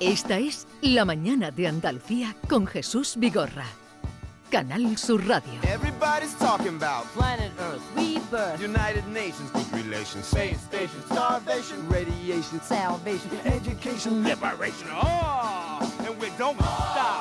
Esta es La Mañana de Andalucía con Jesús Vigorra. Canal Sur Radio. Everybody's talking about Planet Earth, rebirth, United Nations, good relations, space station, starvation, radiation, salvation, education, liberation. Oh, and we don't stop.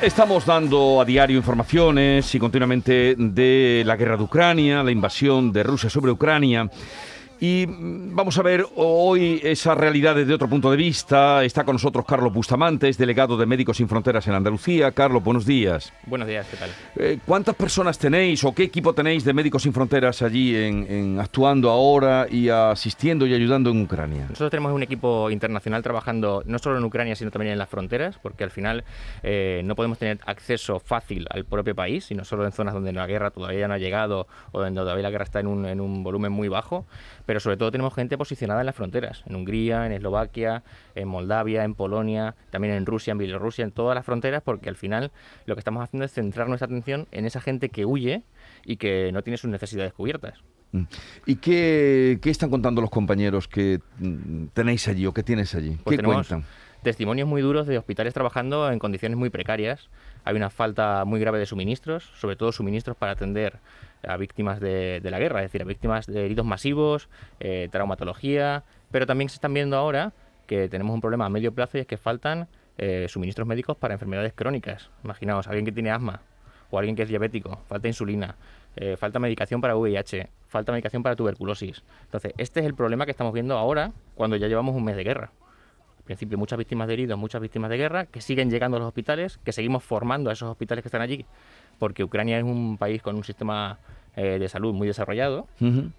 Estamos dando a diario informaciones y continuamente de la guerra de Ucrania, la invasión de Rusia sobre Ucrania. Y mm, vamos a ver hoy esa realidad desde otro punto de vista. Está con nosotros Carlos Bustamante, es delegado de Médicos Sin Fronteras en Andalucía. Carlos, buenos días. Buenos días, ¿qué tal? Eh, ¿Cuántas personas tenéis o qué equipo tenéis de Médicos Sin Fronteras allí en, en actuando ahora y asistiendo y ayudando en Ucrania? Nosotros tenemos un equipo internacional trabajando no solo en Ucrania, sino también en las fronteras, porque al final eh, no podemos tener acceso fácil al propio país, sino solo en zonas donde la guerra todavía no ha llegado o donde todavía la guerra está en un, en un volumen muy bajo. Pero sobre todo tenemos gente posicionada en las fronteras, en Hungría, en Eslovaquia, en Moldavia, en Polonia, también en Rusia, en Bielorrusia, en todas las fronteras, porque al final lo que estamos haciendo es centrar nuestra atención en esa gente que huye y que no tiene sus necesidades cubiertas. Mm. ¿Y qué, qué están contando los compañeros que mm, tenéis allí o que tienes allí? Pues ¿Qué tenemos cuentan? Testimonios muy duros de hospitales trabajando en condiciones muy precarias. Hay una falta muy grave de suministros, sobre todo suministros para atender a víctimas de, la guerra, es decir, a víctimas de heridos masivos, eh, traumatología, pero también se están viendo ahora que tenemos un problema a medio plazo y es que faltan eh, suministros médicos para enfermedades crónicas. Imaginaos, alguien que tiene asma o alguien que es diabético, falta insulina, eh, falta medicación para VIH, falta medicación para tuberculosis. Entonces, este es el problema que estamos viendo ahora cuando ya llevamos un mes de guerra. Principio muchas víctimas de heridos, muchas víctimas de guerra, que siguen llegando a los hospitales, que seguimos formando a esos hospitales que están allí, porque Ucrania es un país con un sistema eh, de salud muy desarrollado,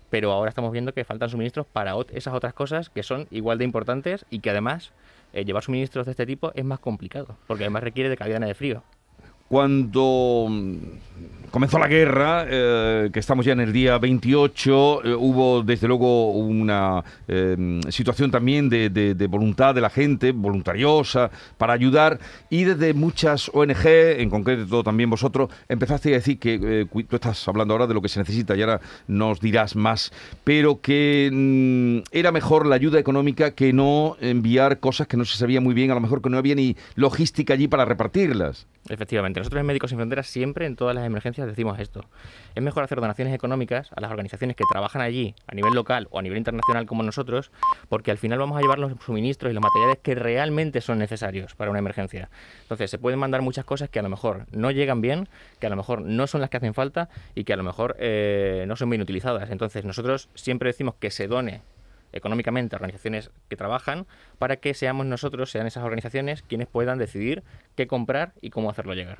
pero ahora estamos viendo que faltan suministros para ot- esas otras cosas que son igual de importantes y que además eh, llevar suministros de este tipo es más complicado, porque además requiere de cadenas de frío. Cuando mm, comenzó la guerra, eh, que estamos ya en el día 28, eh, hubo desde luego una eh, situación también de, voluntad de la gente, voluntariosa, para ayudar, y desde muchas ONG, en concreto también vosotros, empezaste a decir que, eh, tú estás hablando ahora de lo que se necesita y ahora nos dirás más, pero que mm, era mejor la ayuda económica que no enviar cosas que no se sabía muy bien, a lo mejor que no había ni logística allí para repartirlas. Efectivamente, nosotros en Médicos Sin Fronteras siempre en todas las emergencias decimos esto. Es mejor hacer donaciones económicas a las organizaciones que trabajan allí a nivel local o a nivel internacional como nosotros, porque al final vamos a llevar los suministros y los materiales que realmente son necesarios para una emergencia. Entonces, se pueden mandar muchas cosas que a lo mejor no llegan bien, que a lo mejor no son las que hacen falta y que a lo mejor eh, no son bien utilizadas. Entonces, nosotros siempre decimos que se done económicamente a organizaciones que trabajan para que seamos nosotros, sean esas organizaciones quienes puedan decidir qué comprar y cómo hacerlo llegar.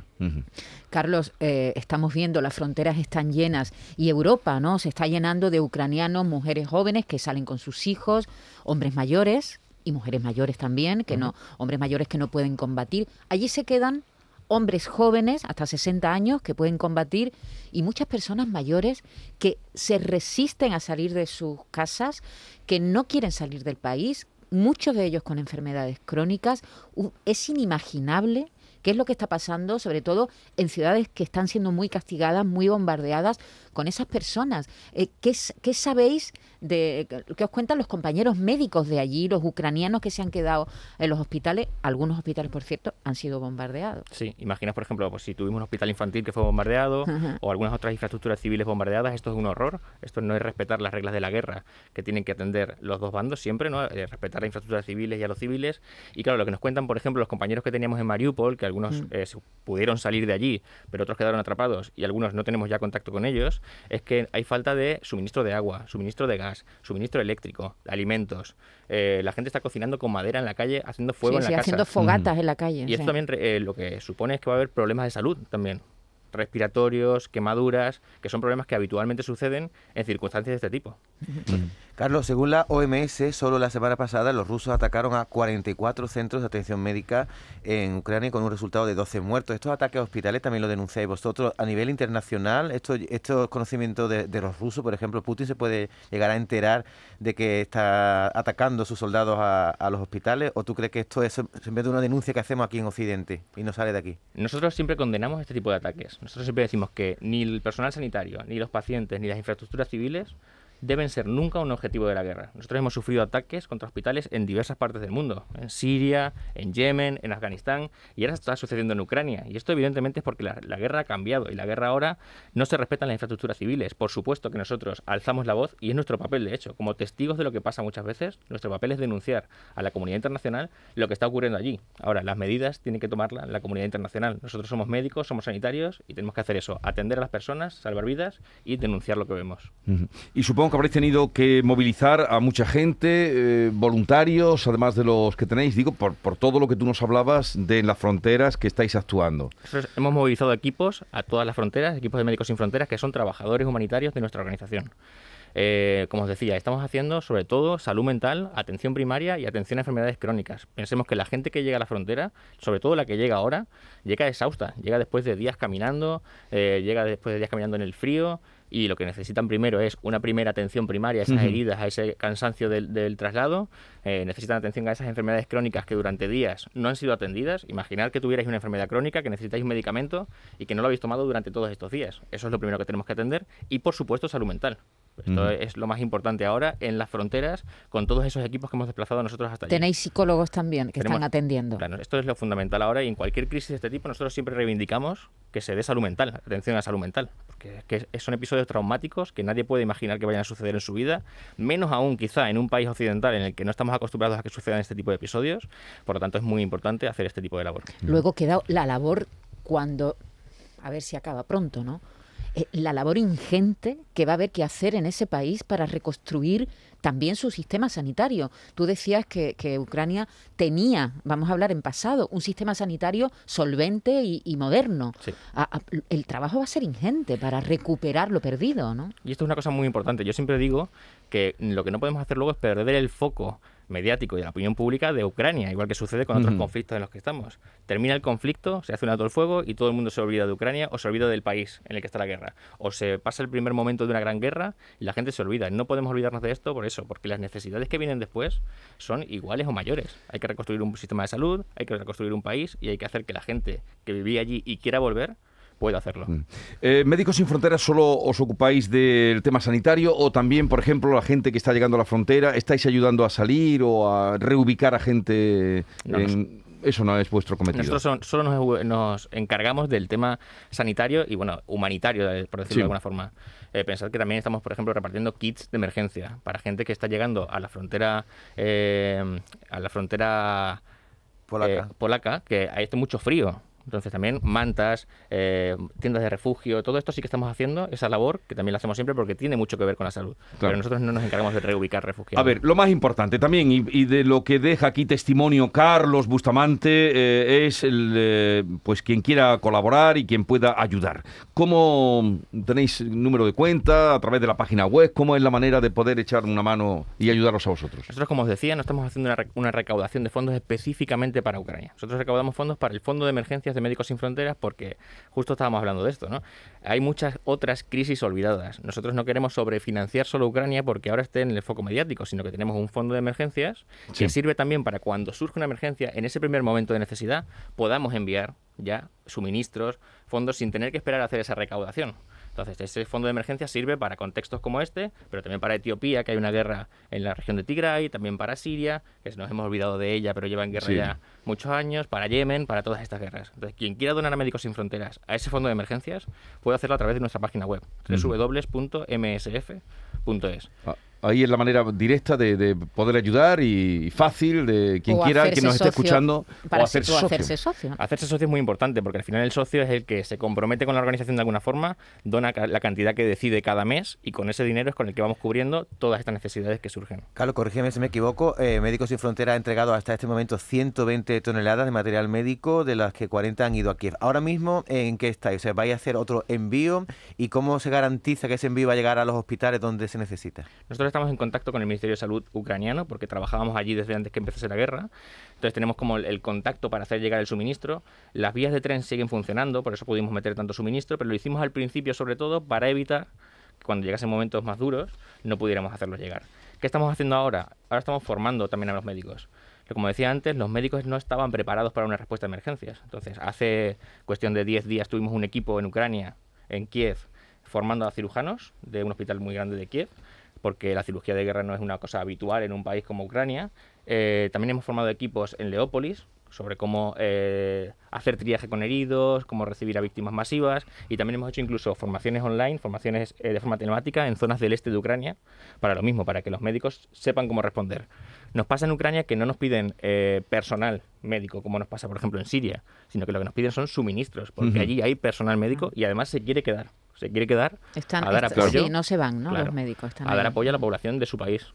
Carlos, eh, estamos viendo las fronteras están llenas y Europa, ¿no? Se está llenando de ucranianos, mujeres jóvenes que salen con sus hijos, hombres mayores y mujeres mayores también, que no, hombres mayores que no pueden combatir. Allí se quedan hombres jóvenes hasta 60 años que pueden combatir y muchas personas mayores que se resisten a salir de sus casas, que no quieren salir del país, muchos de ellos con enfermedades crónicas. Es inimaginable qué es lo que está pasando, sobre todo en ciudades que están siendo muy castigadas, muy bombardeadas, con esas personas. Eh, ¿qué, sabéis de qué os cuentan los compañeros médicos de allí, los ucranianos que se han quedado en los hospitales? Algunos hospitales, por cierto, han sido bombardeados. Sí, imaginas, por ejemplo, pues, si tuvimos un hospital infantil que fue bombardeado Ajá. o algunas otras infraestructuras civiles bombardeadas, esto es un horror. Esto no es respetar las reglas de la guerra que tienen que atender los dos bandos siempre, ¿no? Eh, respetar las infraestructuras civiles y a los civiles. Y claro, lo que nos cuentan, por ejemplo, los compañeros que teníamos en Mariupol, que algunos eh, se- pudieron salir de allí, pero otros quedaron atrapados y algunos no tenemos ya contacto con ellos, es que hay falta de suministro de agua, suministro de gas, suministro eléctrico, alimentos. Eh, la gente está cocinando con madera en la calle, haciendo fuego Sí, en la sí, casa. haciendo fogatas en la calle. Y sí. esto también eh, lo que supone es que va a haber problemas de salud también. Respiratorios, quemaduras, que son problemas que habitualmente suceden en circunstancias de este tipo. Carlos, según la OMS, solo la semana pasada los rusos atacaron a 44 centros de atención médica en Ucrania con un resultado de 12 muertos. Estos ataques a hospitales también lo denunciáis vosotros. A nivel internacional, estos, estos conocimientos de, de, los rusos, por ejemplo, Putin se puede llegar a enterar de que está atacando a sus soldados a, a los hospitales o tú crees que esto es de una denuncia que hacemos aquí en Occidente y no sale de aquí? Nosotros siempre condenamos este tipo de ataques. Nosotros siempre decimos que ni el personal sanitario, ni los pacientes, ni las infraestructuras civiles deben ser nunca un objetivo de la guerra. Nosotros hemos sufrido ataques contra hospitales en diversas partes del mundo, en Siria, en Yemen, en Afganistán, y ahora está sucediendo en Ucrania. Y esto evidentemente es porque la, guerra ha cambiado y la guerra ahora no se respetan las infraestructuras civiles. Por supuesto que nosotros alzamos la voz y es nuestro papel, de hecho, como testigos de lo que pasa muchas veces, nuestro papel es denunciar a la comunidad internacional lo que está ocurriendo allí. Ahora, las medidas tienen que tomarlas la comunidad internacional. Nosotros somos médicos, somos sanitarios y tenemos que hacer eso, atender a las personas, salvar vidas y denunciar lo que vemos. Y supongo que habréis tenido que movilizar a mucha gente, eh, voluntarios, además de los que tenéis, digo, por, todo lo que tú nos hablabas de las fronteras que estáis actuando. Hemos movilizado equipos a todas las fronteras, equipos de Médicos Sin Fronteras, que son trabajadores humanitarios de nuestra organización. Eh, como os decía, estamos haciendo sobre todo salud mental, atención primaria y atención a enfermedades crónicas. Pensemos que la gente que llega a la frontera, sobre todo la que llega ahora, llega exhausta, llega después de días caminando, eh, llega después de días caminando en el frío, y lo que necesitan primero es una primera atención primaria a esas uh -huh. heridas, a ese cansancio del, del traslado, eh, necesitan atención a esas enfermedades crónicas que durante días no han sido atendidas. Imaginad que tuvierais una enfermedad crónica, que necesitáis un medicamento y que no lo habéis tomado durante todos estos días. Eso es lo primero que tenemos que atender y, por supuesto, salud mental. Esto uh -huh. es lo más importante ahora en las fronteras con todos esos equipos que hemos desplazado nosotros hasta allí. Tenéis psicólogos también que Tenemos, están atendiendo. Claro, esto es lo fundamental ahora y en cualquier crisis de este tipo nosotros siempre reivindicamos que se dé salud mental, atención a salud mental, que son episodios traumáticos que nadie puede imaginar que vayan a suceder en su vida, menos aún quizá en un país occidental en el que no estamos acostumbrados a que sucedan este tipo de episodios, por lo tanto es muy importante hacer este tipo de labor. Luego queda la labor cuando, a ver si acaba pronto, ¿no? Eh, la labor ingente que va a haber que hacer en ese país para reconstruir también su sistema sanitario. Tú decías que, que Ucrania tenía, vamos a hablar en pasado, un sistema sanitario solvente y, y moderno. Sí. A, a, el trabajo va a ser ingente para recuperar lo perdido, ¿no? Y esto es una cosa muy importante. Yo siempre digo que lo que no podemos hacer luego es perder el foco mediático y de la opinión pública de Ucrania, igual que sucede con otros uh -huh. conflictos en los que estamos. Termina el conflicto, se hace un alto el fuego y todo el mundo se olvida de Ucrania o se olvida del país en el que está la guerra. O se pasa el primer momento de una gran guerra y la gente se olvida. No podemos olvidarnos de esto por eso, porque las necesidades que vienen después son iguales o mayores. Hay que reconstruir un sistema de salud, hay que reconstruir un país y hay que hacer que la gente que vivía allí y quiera volver puede hacerlo. Eh, Médicos Sin Fronteras, ¿solo os ocupáis del tema sanitario o también, por ejemplo, la gente que está llegando a la frontera, estáis ayudando a salir o a reubicar a gente no, en... Eso no es vuestro cometido. Nosotros son, solo nos, nos, encargamos del tema sanitario y, bueno, humanitario, por decirlo sí. de alguna forma. Eh, pensad que también estamos, por ejemplo, repartiendo kits de emergencia para gente que está llegando a la frontera, eh, a la frontera polaca. Eh, polaca, que hay mucho frío. Entonces también mantas, eh, tiendas de refugio, todo esto sí que estamos haciendo, esa labor, que también la hacemos siempre porque tiene mucho que ver con la salud. Claro. Pero nosotros no nos encargamos de reubicar refugiados. A ver, lo más importante también, y, y de lo que deja aquí testimonio Carlos Bustamante, eh, es el, eh, pues quien quiera colaborar y quien pueda ayudar. ¿Cómo tenéis número de cuenta a través de la página web? ¿Cómo es la manera de poder echar una mano y ayudarlos a vosotros? Nosotros, como os decía, no estamos haciendo una, una recaudación de fondos específicamente para Ucrania. Nosotros recaudamos fondos para el Fondo de Emergencias de Médicos Sin Fronteras porque justo estábamos hablando de esto, ¿no? Hay muchas otras crisis olvidadas. Nosotros no queremos sobrefinanciar solo Ucrania porque ahora esté en el foco mediático, sino que tenemos un fondo de emergencias sí. que sirve también para cuando surge una emergencia, en ese primer momento de necesidad, podamos enviar ya suministros, fondos sin tener que esperar a hacer esa recaudación. Entonces, ese fondo de emergencia sirve para contextos como este, pero también para Etiopía, que hay una guerra en la región de Tigray, también para Siria, que nos hemos olvidado de ella, pero lleva en guerra sí. ya muchos años, para Yemen, para todas estas guerras. Entonces, quien quiera donar a Médicos Sin Fronteras a ese fondo de emergencias, puede hacerlo a través de nuestra página web, www.msf.es. Ah ahí es la manera directa de, de poder ayudar y, fácil de quien o quiera que nos esté escuchando para o hacerse, socio. hacerse socio. Hacerse socio es muy importante porque al final el socio es el que se compromete con la organización de alguna forma, dona la cantidad que decide cada mes y con ese dinero es con el que vamos cubriendo todas estas necesidades que surgen. Carlos, corrígeme si me equivoco, eh, Médicos Sin Fronteras ha entregado hasta este momento 120 toneladas de material médico, de las que 40 han ido a Kiev. Ahora mismo, ¿en qué estáis? O sea, ¿vais a hacer otro envío? ¿Y cómo se garantiza que ese envío va a llegar a los hospitales donde se necesita? Nosotros estamos en contacto con el Ministerio de Salud ucraniano porque trabajábamos allí desde antes que empezase la guerra. Entonces tenemos como el, el, contacto para hacer llegar el suministro. Las vías de tren siguen funcionando, por eso pudimos meter tanto suministro, pero lo hicimos al principio sobre todo para evitar que cuando llegasen momentos más duros no pudiéramos hacerlos llegar. ¿Qué estamos haciendo ahora? Ahora estamos formando también a los médicos. Pero como decía antes, los médicos no estaban preparados para una respuesta a emergencias. Entonces, hace cuestión de 10 días tuvimos un equipo en Ucrania, en Kiev, formando a cirujanos de un hospital muy grande de Kiev, porque la cirugía de guerra no es una cosa habitual en un país como Ucrania. Eh, también hemos formado equipos en Leópolis sobre cómo eh, hacer triaje con heridos, cómo recibir a víctimas masivas y también hemos hecho incluso formaciones online, formaciones eh, de forma telemática en zonas del este de Ucrania para lo mismo, para que los médicos sepan cómo responder. Nos pasa en Ucrania que no nos piden personal médico como nos pasa por ejemplo en Siria, sino que lo que nos piden son suministros, porque uh -huh. allí hay personal médico y además se quiere quedar se quiere quedar Están, a dar est- apoyo, sí, no se van, ¿no? Claro. Los médicos están a dar ahí. apoyo a la población de su país.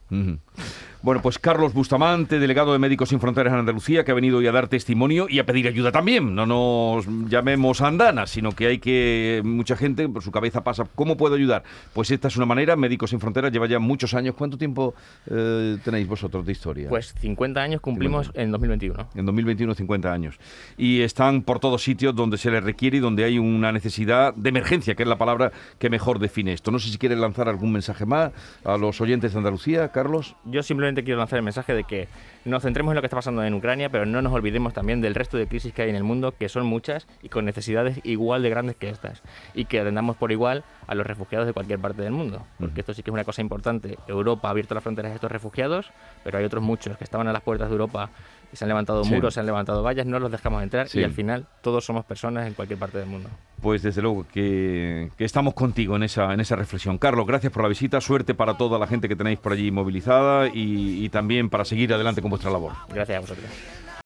Bueno, pues Carlos Bustamante, delegado de Médicos Sin Fronteras en Andalucía, que ha venido hoy a dar testimonio y a pedir ayuda también. No nos llamemos andanas, sino que hay que, mucha gente por su cabeza pasa, ¿cómo puedo ayudar? Pues esta es una manera, Médicos Sin Fronteras lleva ya muchos años. ¿Cuánto tiempo eh, tenéis vosotros de historia? Pues 50 años cumplimos 50. en 2021. En 2021, 50 años. Y están por todos sitios donde se les requiere y donde hay una necesidad de emergencia, que es la palabra que mejor define esto. No sé si quieres lanzar algún mensaje más a los oyentes de Andalucía, Carlos. Yo simplemente quiero lanzar el mensaje de que nos centremos en lo que está pasando en Ucrania, pero no nos olvidemos también del resto de crisis que hay en el mundo, que son muchas y con necesidades igual de grandes que estas. Y que atendamos por igual a los refugiados de cualquier parte del mundo. Porque esto sí que es una cosa importante. Europa ha abierto las fronteras a estos refugiados, pero hay otros muchos que estaban a las puertas de Europa y se han levantado Sí. muros, se han levantado vallas, no los dejamos entrar Sí. y al final todos somos personas en cualquier parte del mundo. Pues desde luego que, estamos contigo en esa, en esa reflexión. Carlos, gracias por la visita, suerte para toda la gente que tenéis por allí movilizada y, y también para seguir adelante con vuestra labor. Gracias a vosotros.